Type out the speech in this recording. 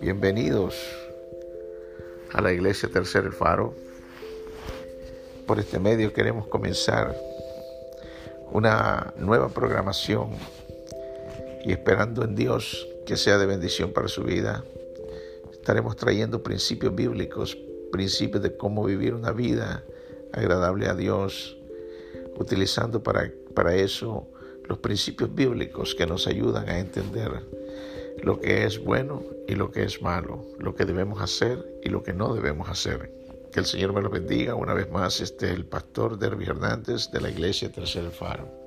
Bienvenidos a la Iglesia Tercer Faro. Por este medio queremos comenzar una nueva programación y esperando en Dios que sea de bendición para su vida. Estaremos trayendo principios bíblicos, principios de cómo vivir una vida agradable a Dios, utilizando para, para eso los principios bíblicos que nos ayudan a entender lo que es bueno y lo que es malo, lo que debemos hacer y lo que no debemos hacer. Que el Señor me lo bendiga. Una vez más, este es el pastor Derby Hernández de la Iglesia Tercer Faro.